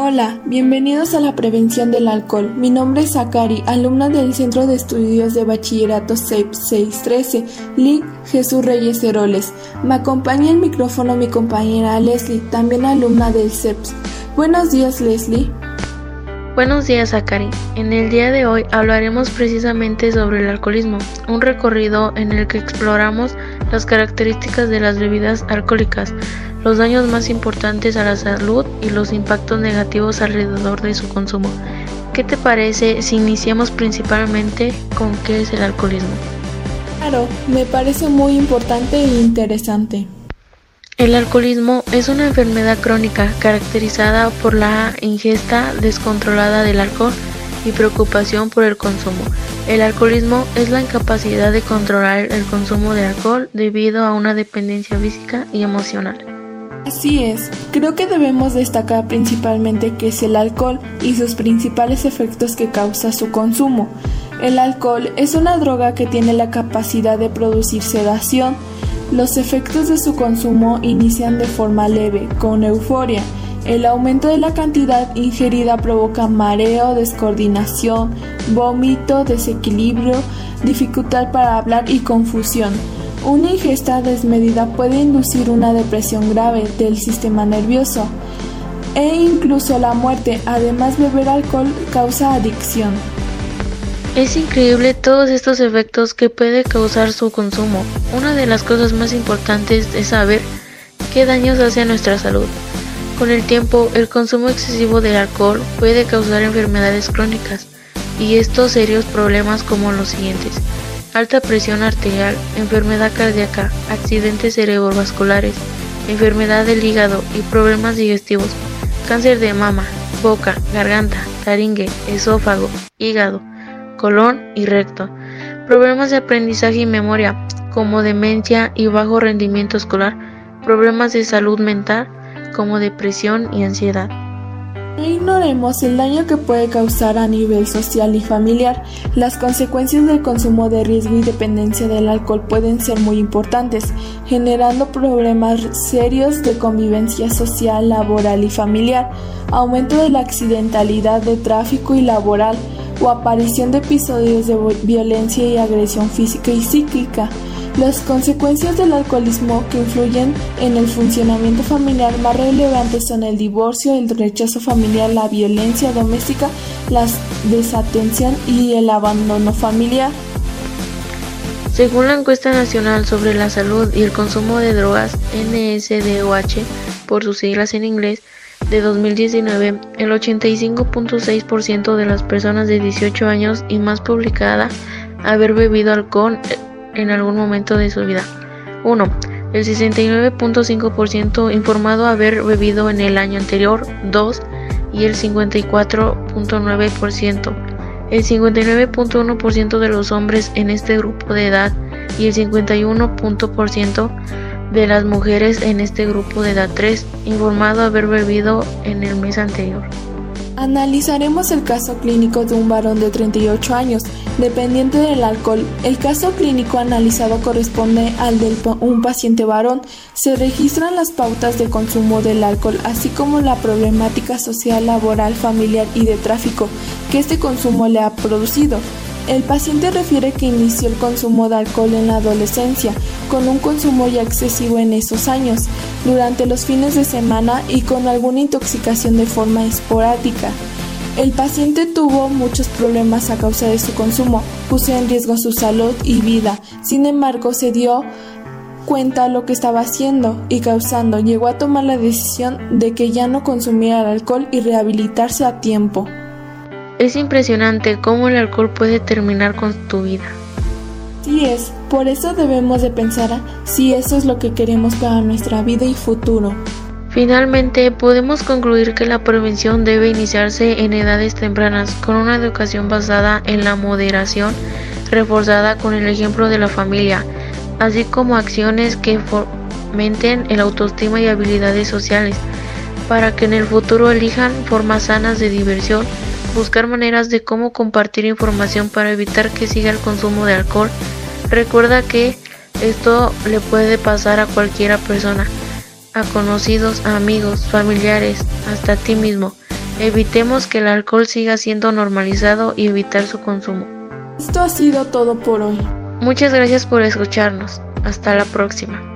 Hola, bienvenidos a la prevención del alcohol. Mi nombre es Zakari, alumna del Centro de Estudios de Bachillerato CEP 613, LIC Jesús Reyes Heroles. Me acompaña el micrófono mi compañera Leslie, también alumna del CEPS. Buenos días, Leslie. Buenos días, Zakari. En el día de hoy hablaremos precisamente sobre el alcoholismo, un recorrido en el que exploramos las características de las bebidas alcohólicas los daños más importantes a la salud y los impactos negativos alrededor de su consumo. ¿Qué te parece si iniciamos principalmente con qué es el alcoholismo? Claro, me parece muy importante e interesante. El alcoholismo es una enfermedad crónica caracterizada por la ingesta descontrolada del alcohol y preocupación por el consumo. El alcoholismo es la incapacidad de controlar el consumo de alcohol debido a una dependencia física y emocional. Así es, creo que debemos destacar principalmente qué es el alcohol y sus principales efectos que causa su consumo. El alcohol es una droga que tiene la capacidad de producir sedación. Los efectos de su consumo inician de forma leve, con euforia. El aumento de la cantidad ingerida provoca mareo, descoordinación, vómito, desequilibrio, dificultad para hablar y confusión. Una ingesta desmedida puede inducir una depresión grave del sistema nervioso e incluso la muerte. Además, beber alcohol causa adicción. Es increíble todos estos efectos que puede causar su consumo. Una de las cosas más importantes es saber qué daños hace a nuestra salud. Con el tiempo, el consumo excesivo de alcohol puede causar enfermedades crónicas y estos serios problemas como los siguientes alta presión arterial, enfermedad cardíaca, accidentes cerebrovasculares, enfermedad del hígado y problemas digestivos, cáncer de mama, boca, garganta, laringe, esófago, hígado, colon y recto, problemas de aprendizaje y memoria, como demencia y bajo rendimiento escolar, problemas de salud mental, como depresión y ansiedad. No ignoremos el daño que puede causar a nivel social y familiar. Las consecuencias del consumo de riesgo y dependencia del alcohol pueden ser muy importantes, generando problemas serios de convivencia social, laboral y familiar, aumento de la accidentalidad de tráfico y laboral o aparición de episodios de violencia y agresión física y psíquica. Las consecuencias del alcoholismo que influyen en el funcionamiento familiar más relevantes son el divorcio, el rechazo familiar, la violencia doméstica, la desatención y el abandono familiar. Según la encuesta nacional sobre la salud y el consumo de drogas NSDOH, por sus siglas en inglés, de 2019, el 85.6% de las personas de 18 años y más publicada haber bebido alcohol en algún momento de su vida. 1. El 69.5% informado haber bebido en el año anterior. 2. Y el 54.9%. El 59.1% de los hombres en este grupo de edad y el 51% de las mujeres en este grupo de edad 3 informado haber bebido en el mes anterior. Analizaremos el caso clínico de un varón de 38 años, dependiente del alcohol. El caso clínico analizado corresponde al de un paciente varón. Se registran las pautas de consumo del alcohol, así como la problemática social, laboral, familiar y de tráfico que este consumo le ha producido. El paciente refiere que inició el consumo de alcohol en la adolescencia, con un consumo ya excesivo en esos años, durante los fines de semana y con alguna intoxicación de forma esporádica. El paciente tuvo muchos problemas a causa de su consumo, puso en riesgo su salud y vida. Sin embargo, se dio cuenta lo que estaba haciendo y causando, llegó a tomar la decisión de que ya no consumiera alcohol y rehabilitarse a tiempo. Es impresionante cómo el alcohol puede terminar con tu vida. Sí es, por eso debemos de pensar si eso es lo que queremos para nuestra vida y futuro. Finalmente, podemos concluir que la prevención debe iniciarse en edades tempranas con una educación basada en la moderación, reforzada con el ejemplo de la familia, así como acciones que fomenten el autoestima y habilidades sociales, para que en el futuro elijan formas sanas de diversión buscar maneras de cómo compartir información para evitar que siga el consumo de alcohol. Recuerda que esto le puede pasar a cualquiera persona, a conocidos, a amigos, familiares, hasta a ti mismo. Evitemos que el alcohol siga siendo normalizado y evitar su consumo. Esto ha sido todo por hoy. Muchas gracias por escucharnos. Hasta la próxima.